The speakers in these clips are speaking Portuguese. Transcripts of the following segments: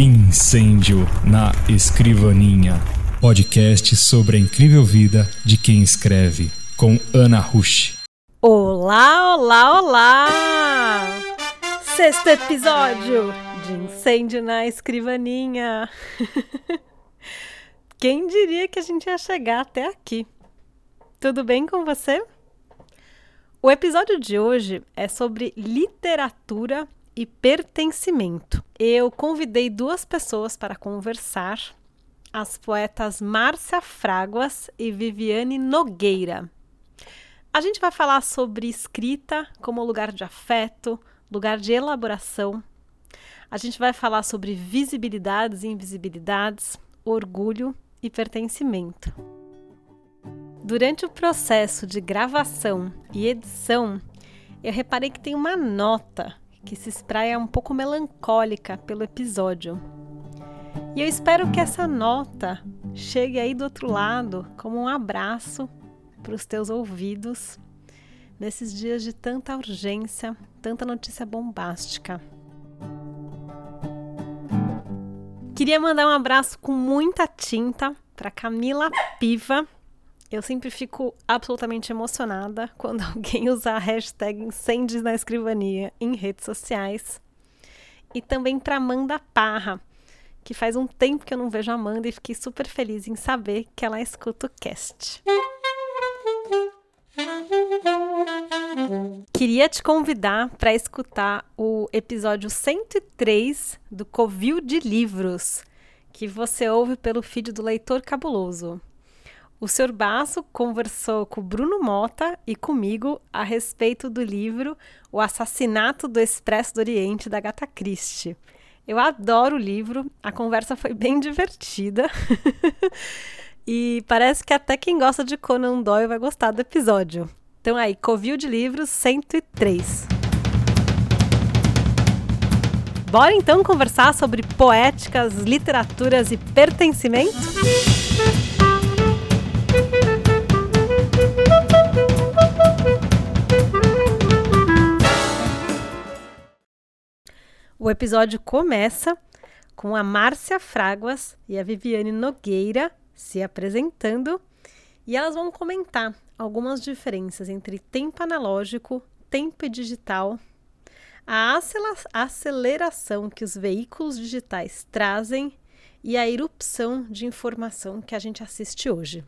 Incêndio na Escrivaninha. Podcast sobre a incrível vida de quem escreve, com Ana Rush. Olá, olá, olá! Sexto episódio de Incêndio na Escrivaninha. Quem diria que a gente ia chegar até aqui? Tudo bem com você? O episódio de hoje é sobre literatura e pertencimento. Eu convidei duas pessoas para conversar, as poetas Márcia Fraguas e Viviane Nogueira. A gente vai falar sobre escrita como lugar de afeto, lugar de elaboração. A gente vai falar sobre visibilidades e invisibilidades, orgulho e pertencimento. Durante o processo de gravação e edição, eu reparei que tem uma nota que se espraia um pouco melancólica pelo episódio. E eu espero que essa nota chegue aí do outro lado como um abraço para os teus ouvidos nesses dias de tanta urgência, tanta notícia bombástica. Queria mandar um abraço com muita tinta para Camila Piva, eu sempre fico absolutamente emocionada quando alguém usa a hashtag Incêndios na Escrivania em redes sociais. E também para Amanda Parra, que faz um tempo que eu não vejo a Amanda e fiquei super feliz em saber que ela escuta o cast. Queria te convidar para escutar o episódio 103 do Covil de Livros, que você ouve pelo feed do Leitor Cabuloso. O Sr. Basso conversou com Bruno Mota e comigo a respeito do livro O Assassinato do Expresso do Oriente, da Gata Christie. Eu adoro o livro, a conversa foi bem divertida. e parece que até quem gosta de Conan Doyle vai gostar do episódio. Então aí, Covil de Livros 103. Bora então conversar sobre poéticas, literaturas e pertencimento? O episódio começa com a Márcia Fraguas e a Viviane Nogueira se apresentando e elas vão comentar algumas diferenças entre tempo analógico, tempo digital, a aceleração que os veículos digitais trazem e a erupção de informação que a gente assiste hoje.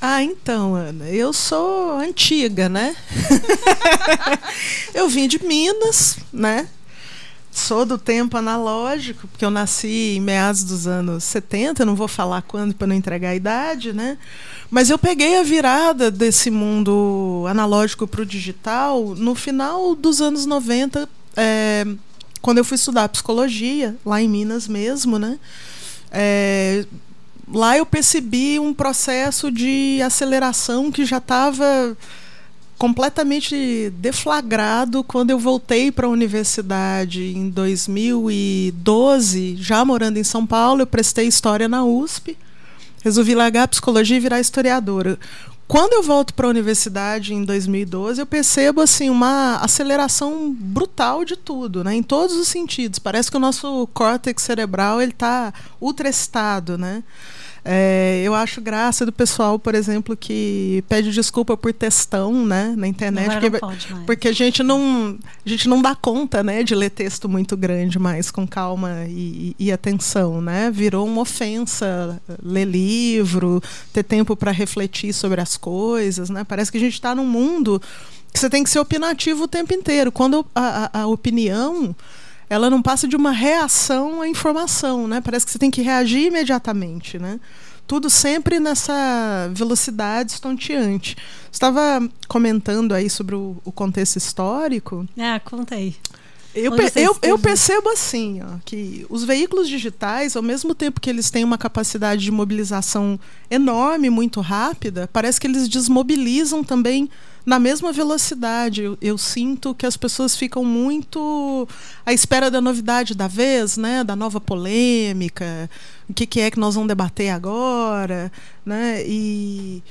Ah, então, Ana, eu sou antiga, né? eu vim de Minas, né? Sou do tempo analógico, porque eu nasci em meados dos anos 70, não vou falar quando para não entregar a idade, né? Mas eu peguei a virada desse mundo analógico para o digital no final dos anos 90, é, quando eu fui estudar psicologia, lá em Minas mesmo, né? É, lá eu percebi um processo de aceleração que já estava completamente deflagrado quando eu voltei para a universidade em 2012, já morando em São Paulo, eu prestei história na USP. Resolvi largar a psicologia e virar historiadora. Quando eu volto para a universidade em 2012, eu percebo assim uma aceleração brutal de tudo, né? Em todos os sentidos. Parece que o nosso córtex cerebral ele está ultraestado, né? É, eu acho graça do pessoal, por exemplo, que pede desculpa por textão, né, na internet, porque, porque, a gente não a gente não dá conta, né, de ler texto muito grande, mais com calma e, e, atenção, né? Virou uma ofensa ler livro, ter tempo para refletir sobre as coisas, né? Parece que a gente está num mundo que você tem que ser opinativo o tempo inteiro. Quando a, a, a opinião ela não passa de uma reação à informação, né? Parece que você tem que reagir imediatamente, né? Tudo sempre nessa velocidade estonteante. Estava comentando aí sobre o, o contexto histórico. Ah, conta aí. Eu, eu, eu, percebo assim, ó, que os veículos digitais, ao mesmo tempo que eles têm uma capacidade de mobilização enorme, muito rápida, parece que eles desmobilizam também na mesma velocidade. Eu, eu, sinto que as pessoas ficam muito à espera da novidade da vez, né? Da nova polêmica, o que, que é que nós vamos debater agora, né? E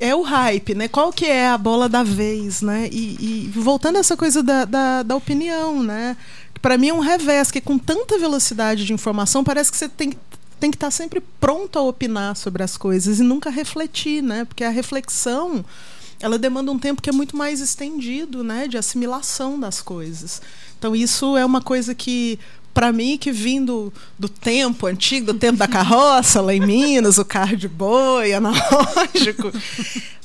é o hype, né? Qual que é a bola da vez, né? E, e voltando a essa coisa da, da, da opinião, né? para mim é um revés, que com tanta velocidade de informação, parece que você tem, tem que estar tá sempre pronto a opinar sobre as coisas e nunca refletir, né? Porque a reflexão ela demanda um tempo que é muito mais estendido, né, de assimilação das coisas. Então isso é uma coisa que para mim que vindo do tempo antigo, do tempo da carroça lá em Minas, o carro de boi analógico,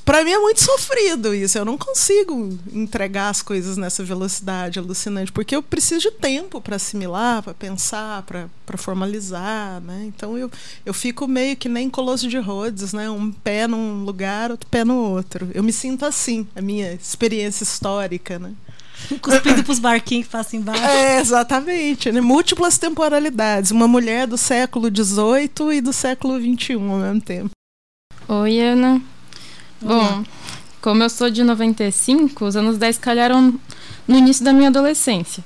para mim é muito sofrido isso. Eu não consigo entregar as coisas nessa velocidade alucinante, porque eu preciso de tempo para assimilar, para pensar, para formalizar, né? Então eu, eu fico meio que nem colosso de Rhodes, né? Um pé num lugar, outro pé no outro. Eu me sinto assim, a minha experiência histórica, né? Cuspindo pros barquinhos que passam embaixo. É, exatamente. Né? Múltiplas temporalidades. Uma mulher do século XVIII e do século XXI ao mesmo tempo. Oi, Ana. Bom, como eu sou de 95, os anos 10 calharam no início da minha adolescência.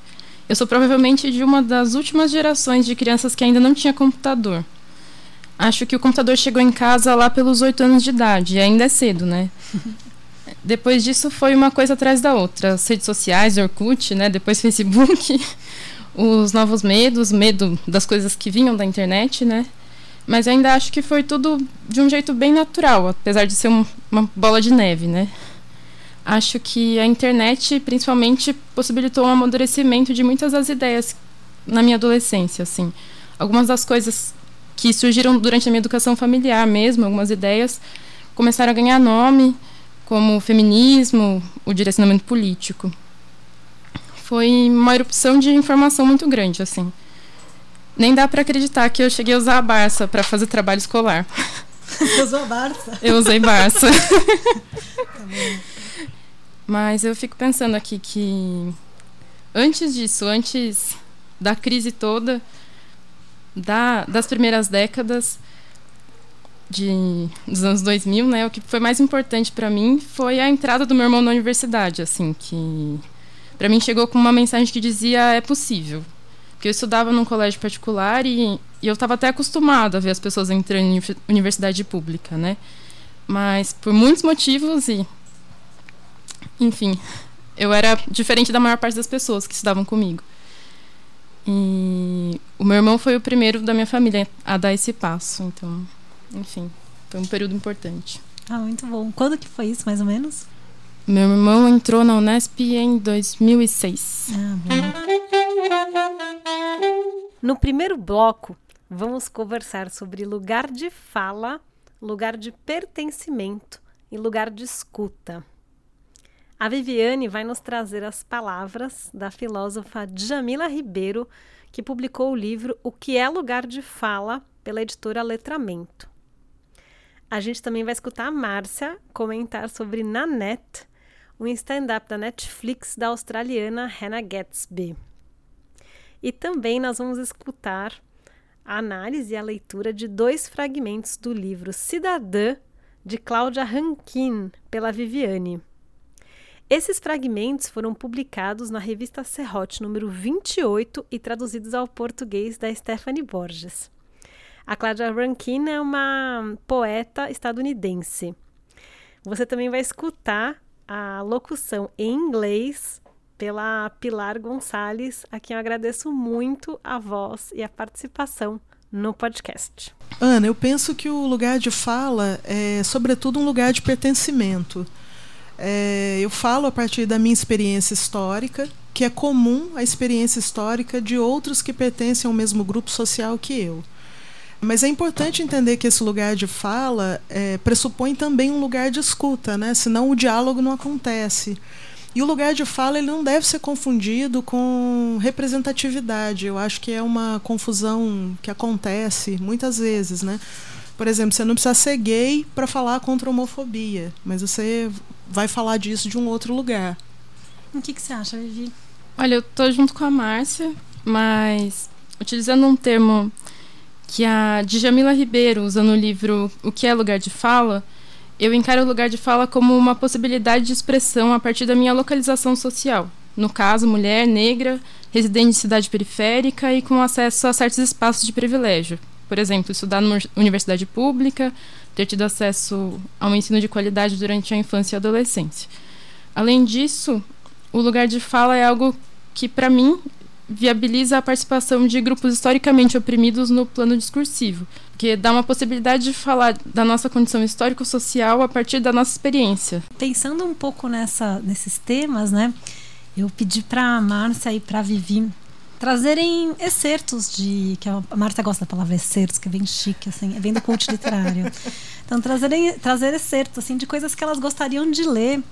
Eu sou provavelmente de uma das últimas gerações de crianças que ainda não tinha computador. Acho que o computador chegou em casa lá pelos 8 anos de idade, e ainda é cedo, né? Depois disso foi uma coisa atrás da outra. As redes sociais, Orkut, né? Depois Facebook, os novos medos, medo das coisas que vinham da internet, né? Mas ainda acho que foi tudo de um jeito bem natural, apesar de ser um, uma bola de neve, né? Acho que a internet, principalmente, possibilitou um amadurecimento de muitas das ideias na minha adolescência, assim. Algumas das coisas que surgiram durante a minha educação familiar mesmo, algumas ideias, começaram a ganhar nome, como o feminismo, o direcionamento político. Foi uma erupção de informação muito grande, assim. Nem dá para acreditar que eu cheguei a usar a Barça para fazer trabalho escolar. Você usou a Barça? Eu usei Barça. tá Mas eu fico pensando aqui que antes disso, antes da crise toda, da, das primeiras décadas de, dos anos 2000, né, o que foi mais importante para mim foi a entrada do meu irmão na universidade, assim, que para mim chegou com uma mensagem que dizia é possível, porque eu estudava num colégio particular e, e eu estava até acostumada a ver as pessoas entrando em universidade pública, né? Mas por muitos motivos e. Enfim, eu era diferente da maior parte das pessoas que estudavam comigo. E o meu irmão foi o primeiro da minha família a dar esse passo. Então, enfim, foi um período importante. Ah, muito bom. Quando que foi isso, mais ou menos? Meu irmão entrou na Unesp em 2006. Ah, bom. No primeiro bloco, vamos conversar sobre lugar de fala, lugar de pertencimento e lugar de escuta. A Viviane vai nos trazer as palavras da filósofa Jamila Ribeiro, que publicou o livro O que é lugar de fala pela editora Letramento. A gente também vai escutar a Márcia comentar sobre Nanette, um stand-up da Netflix da australiana Hannah Gatsby. E também nós vamos escutar a análise e a leitura de dois fragmentos do livro Cidadã, de Cláudia Rankin, pela Viviane. Esses fragmentos foram publicados na revista Serrote número 28 e traduzidos ao português da Stephanie Borges. A Cláudia Rankin é uma poeta estadunidense. Você também vai escutar a locução em inglês pela Pilar Gonçalves, a quem eu agradeço muito a voz e a participação no podcast. Ana, eu penso que o lugar de fala é, sobretudo, um lugar de pertencimento. É, eu falo a partir da minha experiência histórica, que é comum à experiência histórica de outros que pertencem ao mesmo grupo social que eu. Mas é importante entender que esse lugar de fala é, pressupõe também um lugar de escuta, né? senão o diálogo não acontece. E o lugar de fala ele não deve ser confundido com representatividade. Eu acho que é uma confusão que acontece muitas vezes, né? Por exemplo, você não precisa ser gay para falar contra a homofobia, mas você vai falar disso de um outro lugar. O que, que você acha, Vivi? Olha, eu tô junto com a Márcia, mas utilizando um termo que a Djamila Ribeiro usa no livro O que é lugar de fala, eu encaro o lugar de fala como uma possibilidade de expressão a partir da minha localização social. No caso, mulher, negra, residente de cidade periférica e com acesso a certos espaços de privilégio. Por exemplo, estudar numa universidade pública, ter tido acesso a um ensino de qualidade durante a infância e adolescência. Além disso, o lugar de fala é algo que, para mim, viabiliza a participação de grupos historicamente oprimidos no plano discursivo, que dá uma possibilidade de falar da nossa condição histórico-social a partir da nossa experiência. Pensando um pouco nessa, nesses temas, né? Eu pedi para a Márcia e para a Vivi trazerem excertos de. que a Márcia gosta da palavra excertos, que é bem chique, assim, é bem do coach literário. Então, trazerem, trazer excertos assim, de coisas que elas gostariam de ler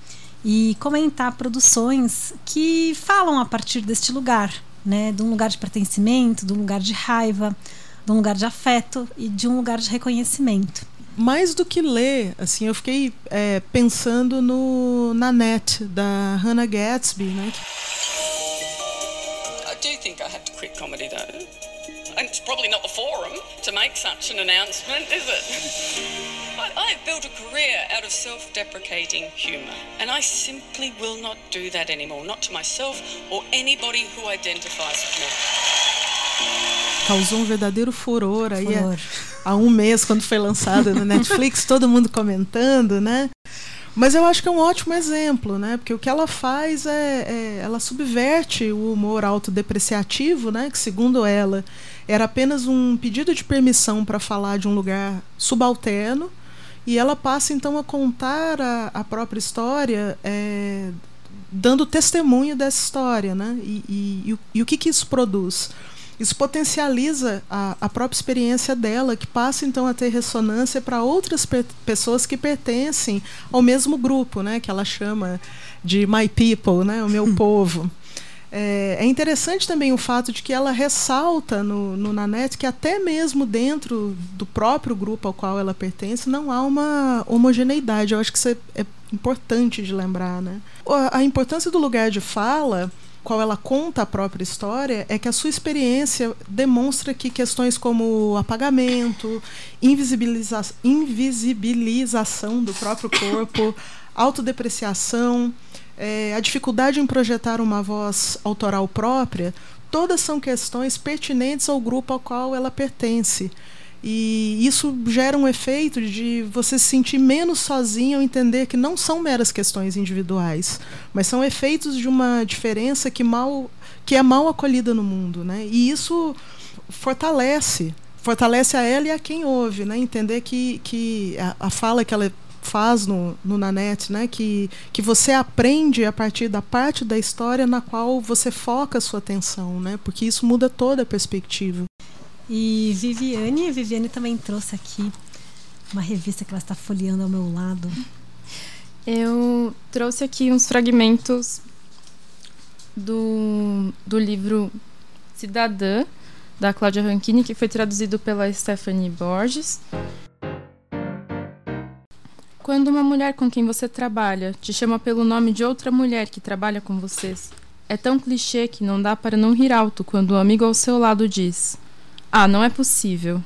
e comentar produções que falam a partir deste lugar, né? De um lugar de pertencimento, de um lugar de raiva, de um lugar de afeto e de um lugar de reconhecimento. Mais do que ler, assim, eu fiquei é, pensando no na net da Hannah Gatsby, né? I do think I have to quit comedy though. And it's probably not the forum to make such an announcement, is it? I've built a career out of self deprecating humor, and I simply will not do that anymore, not to myself or anybody who identifies with me. Causou um verdadeiro furor aí é, furor. há um mês, quando foi lançada no Netflix, todo mundo comentando, né? Mas eu acho que é um ótimo exemplo, né? Porque o que ela faz é, é ela subverte o humor autodepreciativo, né? Que segundo ela era apenas um pedido de permissão para falar de um lugar subalterno e ela passa então a contar a, a própria história, é, dando testemunho dessa história, né? E, e, e, o, e o que, que isso produz? Isso potencializa a, a, própria experiência dela, que passa então a ter ressonância para outras pe pessoas que pertencem ao mesmo grupo, né? Que ela chama de my people, né? O meu povo. É, é, interessante também o fato de que ela ressalta no, no Nanette que até mesmo dentro do próprio grupo ao qual ela pertence não há uma homogeneidade. Eu acho que isso é, é importante de lembrar. Né? A, importância do lugar de fala qual ela conta a própria história é que a sua experiência demonstra que questões como apagamento, invisibiliza invisibilização do próprio corpo, autodepreciação, é, a dificuldade em projetar uma voz autoral própria, todas são questões pertinentes ao grupo ao qual ela pertence. E isso gera um efeito de você se sentir menos sozinho ao entender que não são meras questões individuais, mas são efeitos de uma diferença que mal que é mal acolhida no mundo, né? E isso fortalece, fortalece a ela e a quem ouve, né? Entender que, que a, a fala que ela faz no, no Nanete, né? Que, que você aprende a partir da parte da história na qual você foca a sua atenção, né? Porque isso muda toda a perspectiva. E Viviane, Viviane também trouxe aqui uma revista que ela está folheando ao meu lado. Eu trouxe aqui uns fragmentos do, do livro Cidadã, da Cláudia Ranchini, que foi traduzido pela Stephanie Borges. Quando uma mulher com quem você trabalha te chama pelo nome de outra mulher que trabalha com vocês, é tão clichê que não dá para não rir alto quando o amigo ao seu lado diz: Ah, não é possível.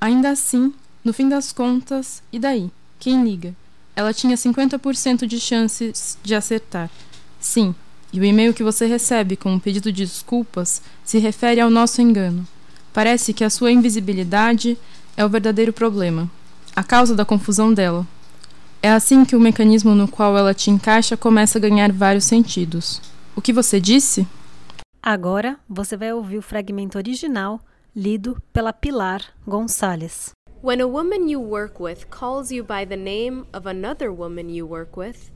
Ainda assim, no fim das contas, e daí? Quem liga? Ela tinha 50% de chances de acertar. Sim, e o e-mail que você recebe com um pedido de desculpas se refere ao nosso engano. Parece que a sua invisibilidade é o verdadeiro problema, a causa da confusão dela. É assim que o mecanismo no qual ela te encaixa começa a ganhar vários sentidos. O que você disse? Agora você vai ouvir o fragmento original lido pela Pilar Gonçalves. When a woman you work with calls you by the name of another woman you work with,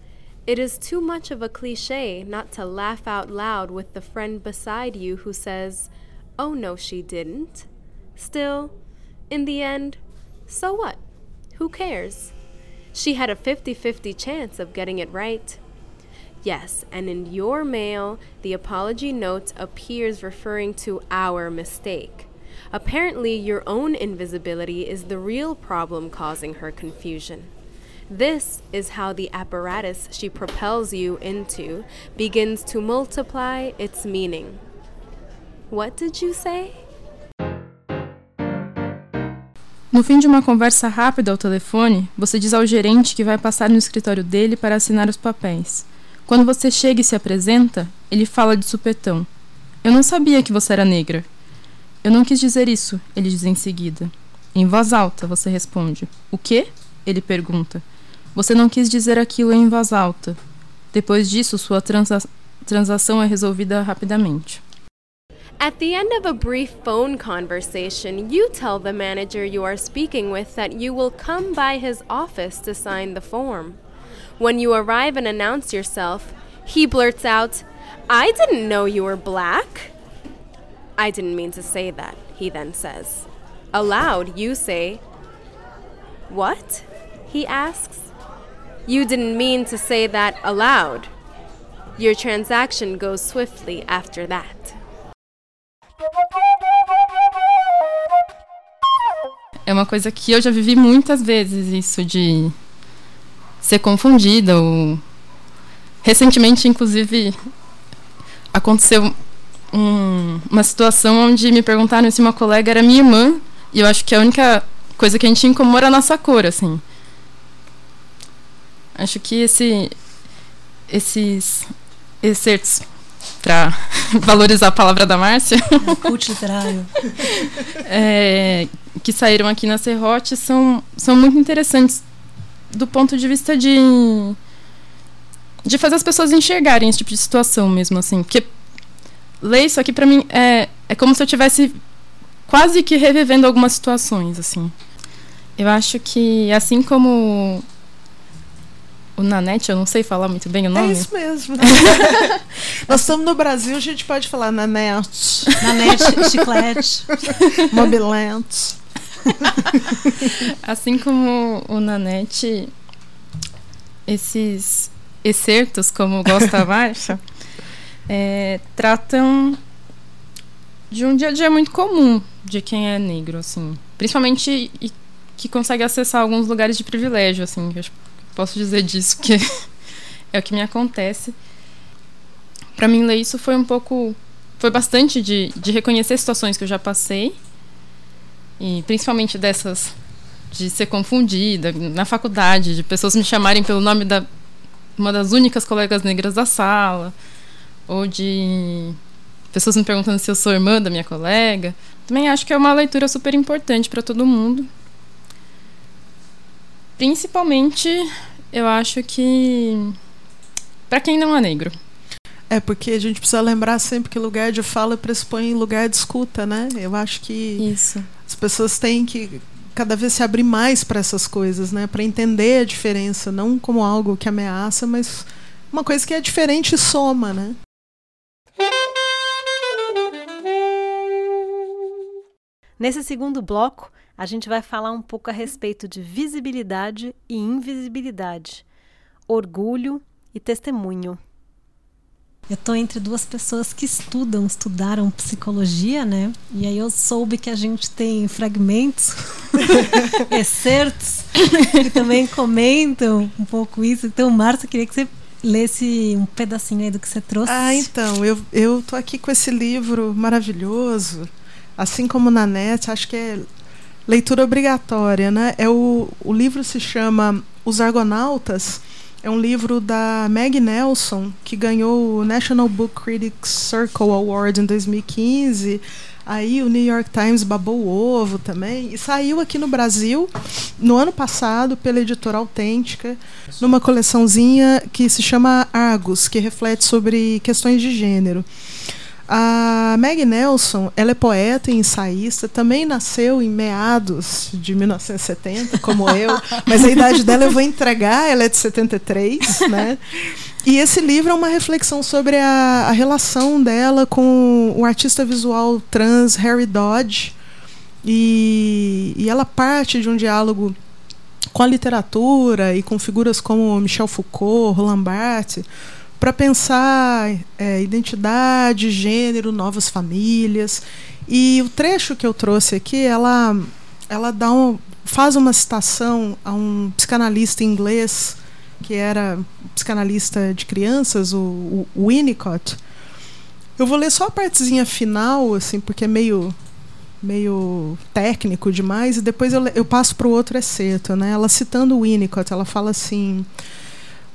it is too much of a cliche not to laugh out loud with the friend beside you who says, Oh no, she didn't. Still, in the end, so what? Who cares? She had a 50 50 chance of getting it right. Yes, and in your mail, the apology note appears referring to our mistake. Apparently, your own invisibility is the real problem causing her confusion. This is how the apparatus she propels you into begins to multiply its meaning. What did you say? No fim de uma conversa rápida ao telefone, você diz ao gerente que vai passar no escritório dele para assinar os papéis. Quando você chega e se apresenta, ele fala de supetão. Eu não sabia que você era negra. Eu não quis dizer isso, ele diz em seguida. Em voz alta, você responde. O quê? Ele pergunta. Você não quis dizer aquilo em voz alta. Depois disso, sua transa transação é resolvida rapidamente. At the end of a brief phone conversation, you tell the manager you are speaking with that you will come by his office to sign the form. When you arrive and announce yourself, he blurts out, I didn't know you were black. I didn't mean to say that, he then says. Aloud, you say, What? He asks. You didn't mean to say that aloud. Your transaction goes swiftly after that. É uma coisa que eu já vivi muitas vezes, isso de ser confundida. Ou... Recentemente, inclusive, aconteceu um, uma situação onde me perguntaram se uma colega era minha irmã, e eu acho que a única coisa que a gente comum era a nossa cor, assim. Acho que esse, esses excertos para valorizar a palavra da Márcia. Cult literário. é, que saíram aqui na Serrote são, são muito interessantes do ponto de vista de de fazer as pessoas enxergarem esse tipo de situação mesmo assim porque ler isso aqui para mim é, é como se eu tivesse quase que revivendo algumas situações assim eu acho que assim como o Nanete, eu não sei falar muito bem o nome. É isso mesmo. Nós estamos no Brasil, a gente pode falar Nanete. Nanete, chiclete. Mobilente. assim como o Nanete, esses excertos, como gosta a Marcha, é, tratam de um dia a dia muito comum de quem é negro, assim. Principalmente e que consegue acessar alguns lugares de privilégio, assim. Posso dizer disso, porque é o que me acontece. Para mim, ler isso foi um pouco. Foi bastante de, de reconhecer situações que eu já passei. E principalmente dessas. De ser confundida na faculdade, de pessoas me chamarem pelo nome da uma das únicas colegas negras da sala, ou de pessoas me perguntando se eu sou irmã da minha colega. Também acho que é uma leitura super importante para todo mundo. Principalmente, eu acho que para quem não é negro. É, porque a gente precisa lembrar sempre que lugar de fala pressupõe lugar de escuta, né? Eu acho que Isso. as pessoas têm que cada vez se abrir mais para essas coisas, né? Para entender a diferença, não como algo que ameaça, mas uma coisa que é diferente e soma, né? Nesse segundo bloco, a gente vai falar um pouco a respeito de visibilidade e invisibilidade, orgulho e testemunho. Eu tô entre duas pessoas que estudam, estudaram psicologia, né? E aí eu soube que a gente tem fragmentos, excertos, que também comentam um pouco isso. Então, Marta, queria que você lesse um pedacinho aí do que você trouxe. Ah, então, eu, eu tô aqui com esse livro maravilhoso, assim como na net, acho que é leitura obrigatória, né? É o, o livro se chama Os Argonautas, é um livro da Meg Nelson, que ganhou o National Book Critics Circle Award em 2015. Aí o New York Times babou o ovo também. E saiu aqui no Brasil no ano passado pela editora Autêntica, numa coleçãozinha que se chama Argos, que reflete sobre questões de gênero. A Meg Nelson, ela é poeta e ensaísta, também nasceu em meados de 1970, como eu, mas a idade dela eu vou entregar, ela é de 73, né? E esse livro é uma reflexão sobre a, a relação dela com o artista visual trans Harry Dodge, e, e ela parte de um diálogo com a literatura e com figuras como Michel Foucault, Roland Barthes, para pensar é, identidade, gênero, novas famílias. E o trecho que eu trouxe aqui, ela, ela dá um, faz uma citação a um psicanalista inglês que era psicanalista de crianças, o, o Winnicott. Eu vou ler só a partezinha final, assim, porque é meio meio técnico demais, e depois eu, eu passo para o outro excerto. Né? Ela citando o Winnicott, ela fala assim: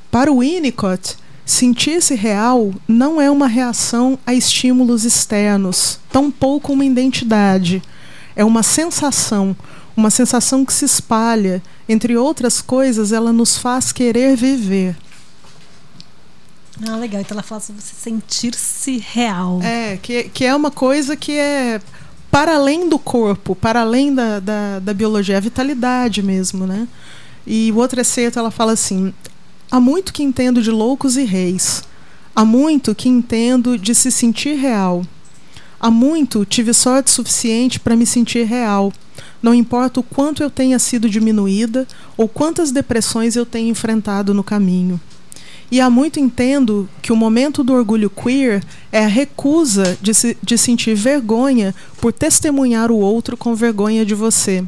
Para o Winnicott, Sentir-se real não é uma reação a estímulos externos, tampouco uma identidade. É uma sensação, uma sensação que se espalha. Entre outras coisas, ela nos faz querer viver. Ah, legal. Então ela fala sobre você sentir-se real. É, que, que é uma coisa que é para além do corpo, para além da, da, da biologia, é a vitalidade mesmo, né? E o outro excerto ela fala assim: há muito que entendo de loucos e reis, há muito que entendo de se sentir real. Há muito tive sorte suficiente para me sentir real. Não importa o quanto eu tenha sido diminuída ou quantas depressões eu tenha enfrentado no caminho. E há muito entendo que o momento do orgulho queer é a recusa de, se, de sentir vergonha por testemunhar o outro com vergonha de você.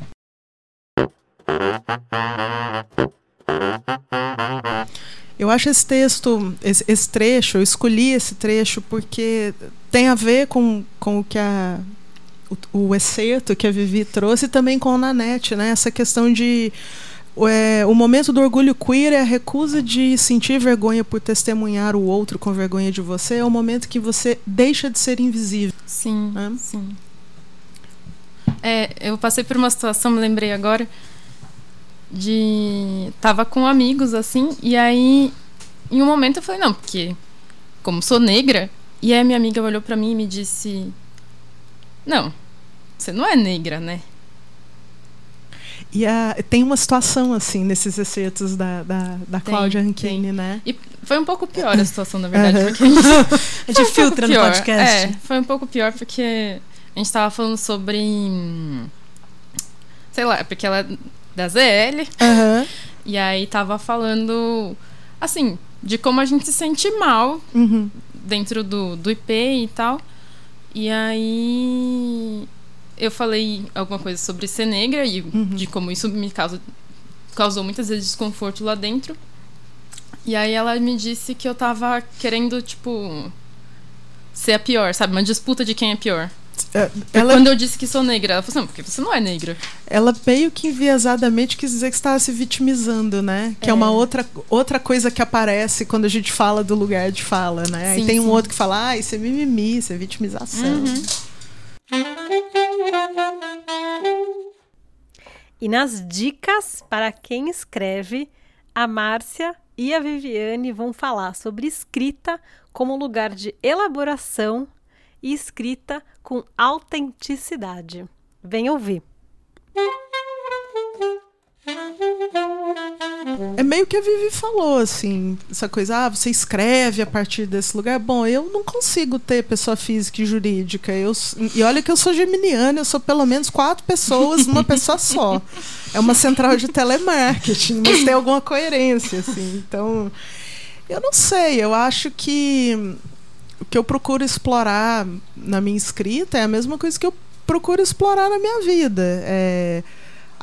Eu acho esse texto, esse, esse, trecho, eu escolhi esse trecho porque tem a ver com, com o que a, o, o excerto que a Vivi trouxe e também com a Nanete, né? Essa questão de é, o momento do orgulho queer é a recusa de sentir vergonha por testemunhar o outro com vergonha de você. É o momento que você deixa de ser invisível. Sim, né? sim. É, eu passei por uma situação, me lembrei agora, de tava com amigos assim e aí em um momento eu falei não porque como sou negra e aí minha amiga olhou para mim e me disse não você não é negra né e a, tem uma situação assim nesses excertos da, da, da tem, Cláudia Ranchini, né? E foi um pouco pior a situação, na verdade, uhum. porque a gente, a gente um filtra no podcast. É, foi um pouco pior porque a gente estava falando sobre. Sei lá, porque ela da ZL. Uhum. E aí tava falando, assim, de como a gente se sente mal uhum. dentro do, do IP e tal. E aí eu falei alguma coisa sobre ser negra e uhum. de como isso me causa, causou muitas vezes desconforto lá dentro. E aí ela me disse que eu tava querendo, tipo, ser a pior, sabe? Uma disputa de quem é pior. É, ela... Quando eu disse que sou negra, ela falou assim, porque você não é negra. Ela meio que enviesadamente quis dizer que estava se vitimizando, né? Que é. é, uma outra, outra coisa que aparece quando a gente fala do lugar de fala, né? Sim, e tem sim. um outro que fala, ah, isso é mimimi, isso é vitimização. Uhum. E nas dicas para quem escreve, a Márcia e a Viviane vão falar sobre escrita como lugar de elaboração e escrita com autenticidade. Vem ouvir. É meio que a Vivi falou, assim, essa coisa, ah, você escreve a partir desse lugar. Bom, eu não consigo ter pessoa física e jurídica. Eu, e olha que eu sou geminiana, eu sou pelo menos quatro pessoas numa pessoa só. É uma central de telemarketing, mas tem alguma coerência, assim. Então, eu não sei, eu acho que que eu procuro explorar na minha escrita é a mesma coisa que eu procuro explorar na minha vida. É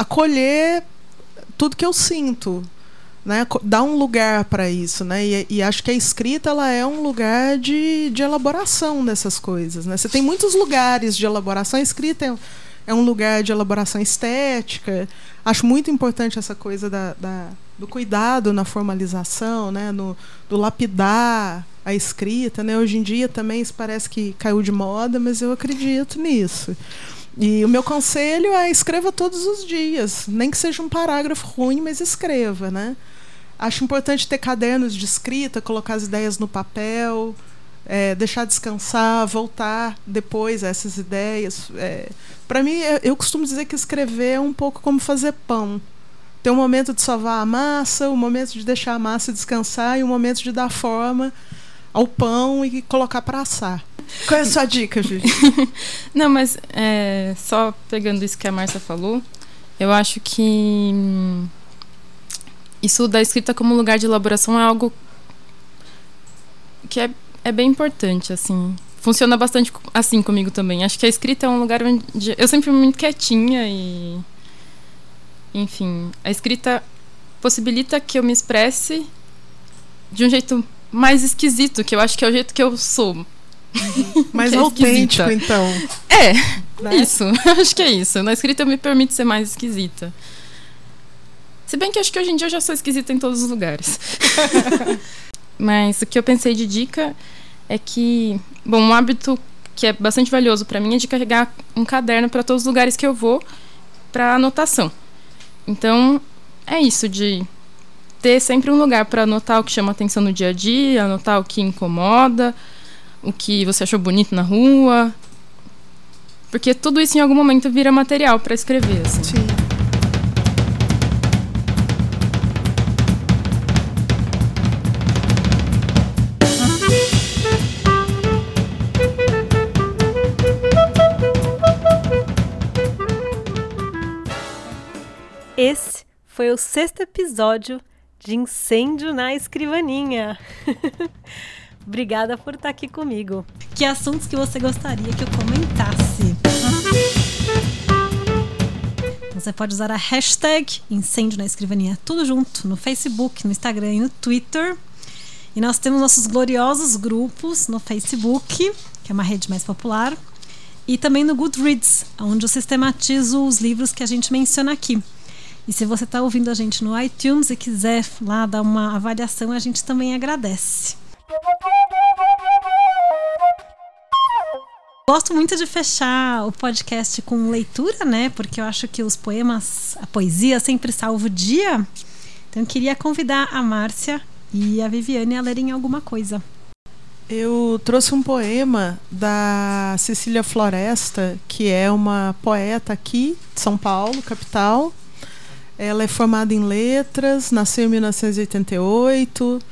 acolher tudo que eu sinto. Né, dar um lugar para isso, né? E, e, acho que a escrita ela é um lugar de, de elaboração dessas coisas, né? Você tem muitos lugares de elaboração. A escrita é, é um lugar de elaboração estética. Acho muito importante essa coisa da, da do cuidado na formalização, né? No, do lapidar a escrita, né? Hoje em dia também isso parece que caiu de moda, mas eu acredito nisso. E o meu conselho é escreva todos os dias, nem que seja um parágrafo ruim, mas escreva, né? Acho importante ter cadernos de escrita, colocar as ideias no papel, é, deixar descansar, voltar depois a essas ideias. É, Para mim, eu costumo dizer que escrever é um pouco como fazer pão. Tem um momento de sovar a massa, um momento de deixar a massa descansar e um momento de dar forma ao pão e colocar para assar. Qual é a sua dica, Juju? Não, mas é, só pegando isso que a Márcia falou, eu acho que hum, isso da escrita como lugar de elaboração é algo que é, é bem importante, assim. Funciona bastante assim comigo também. Acho que a escrita é um lugar onde eu sempre fui muito quietinha e. Enfim, a escrita possibilita que eu me expresse de um jeito mais esquisito, que eu acho que é o jeito que eu sou. Mais é autêntico, esquisita. então. É, né? isso. acho que é isso. Na escrita eu me permito ser mais esquisita. Se bem que acho que hoje em dia eu já sou esquisita em todos os lugares. Mas o que eu pensei de dica é que, bom, um hábito que é bastante valioso para mim é de carregar um caderno para todos os lugares que eu vou para anotação. Então, é isso de ter sempre um lugar para anotar o que chama atenção no dia a dia, anotar o que incomoda, o que você achou bonito na rua. Porque tudo isso em algum momento vira material para escrever. Assim. Sim. Esse foi o sexto episódio de Incêndio na Escrivaninha. Obrigada por estar aqui comigo. Que assuntos que você gostaria que eu comentasse? Você pode usar a hashtag Incêndio na Escrivaninha, tudo junto, no Facebook, no Instagram e no Twitter. E nós temos nossos gloriosos grupos no Facebook, que é uma rede mais popular, e também no Goodreads, onde eu sistematizo os livros que a gente menciona aqui. E se você está ouvindo a gente no iTunes e quiser lá dar uma avaliação, a gente também agradece. Gosto muito de fechar o podcast com leitura, né? Porque eu acho que os poemas, a poesia sempre salva o dia. Então eu queria convidar a Márcia e a Viviane a lerem alguma coisa. Eu trouxe um poema da Cecília Floresta, que é uma poeta aqui de São Paulo, capital. Ela é formada em letras, nasceu em 1988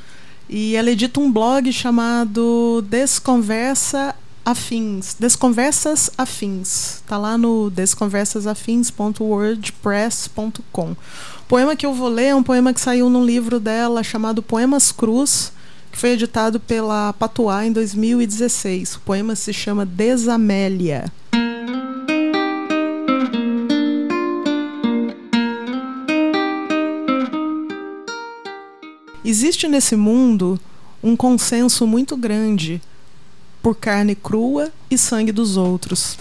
e ela edita um blog chamado Desconversa Afins, Desconversas Afins. Tá lá no desconversasafins.wordpress.com. Poema que eu vou ler é um poema que saiu num livro dela chamado Poemas Cruz, que foi editado pela Patuá em 2016. O poema se chama Desamélia. Existe nesse mundo um consenso muito grande por carne crua e sangue dos outros.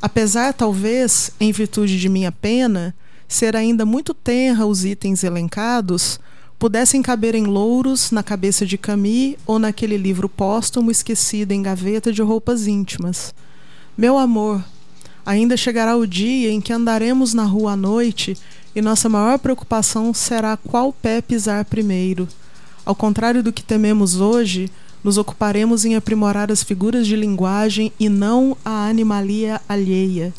Apesar, talvez, em virtude de minha pena, ser ainda muito tenra os itens elencados, pudessem caber em louros na cabeça de Camille ou naquele livro póstumo esquecido em gaveta de roupas íntimas. Meu amor, ainda chegará o dia em que andaremos na rua à noite e nossa maior preocupação será qual pé pisar primeiro. Ao contrário do que tememos hoje, nos ocuparemos em aprimorar as figuras de linguagem e não a animalia alheia.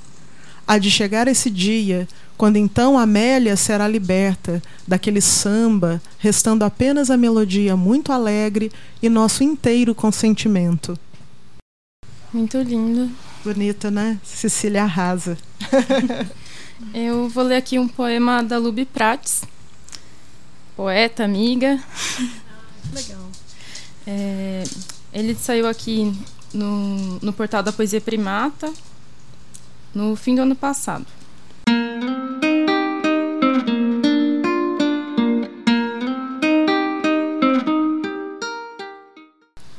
Há de chegar esse dia, quando então Amélia será liberta daquele samba, restando apenas a melodia muito alegre e nosso inteiro consentimento. Muito lindo. Bonita, né? Cecília arrasa. Eu vou ler aqui um poema da Lubi Prates, poeta, amiga. Legal. É, ele saiu aqui no, no portal da Poesia Primata no fim do ano passado.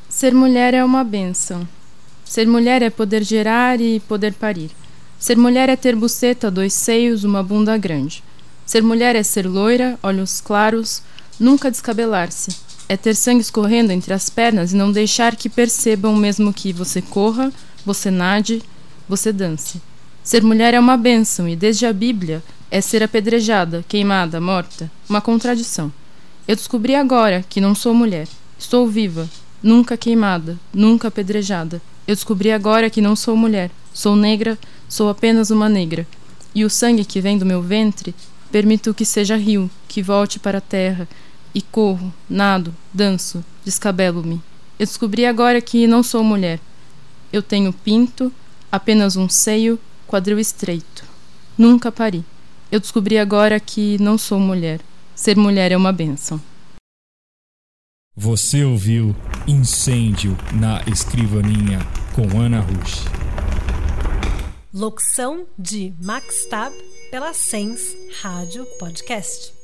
Ser mulher é uma benção. Ser mulher é poder gerar e poder parir. Ser mulher é ter buceta, dois seios, uma bunda grande. Ser mulher é ser loira, olhos claros, nunca descabelar-se. É ter sangue escorrendo entre as pernas e não deixar que percebam mesmo que você corra, você nade, você dance. Ser mulher é uma bênção e desde a Bíblia é ser apedrejada, queimada, morta, uma contradição. Eu descobri agora que não sou mulher. Estou viva, nunca queimada, nunca apedrejada. Eu descobri agora que não sou mulher. Sou negra, sou apenas uma negra. E o sangue que vem do meu ventre, permito que seja rio, que volte para a terra, e corro, nado, danço, descabelo-me. Eu descobri agora que não sou mulher. Eu tenho pinto, apenas um seio, quadril estreito. Nunca pari. Eu descobri agora que não sou mulher. Ser mulher é uma benção. Você ouviu Incêndio na Escrivaninha com Ana Rush. Locução de Max Tab pela Sens Rádio Podcast.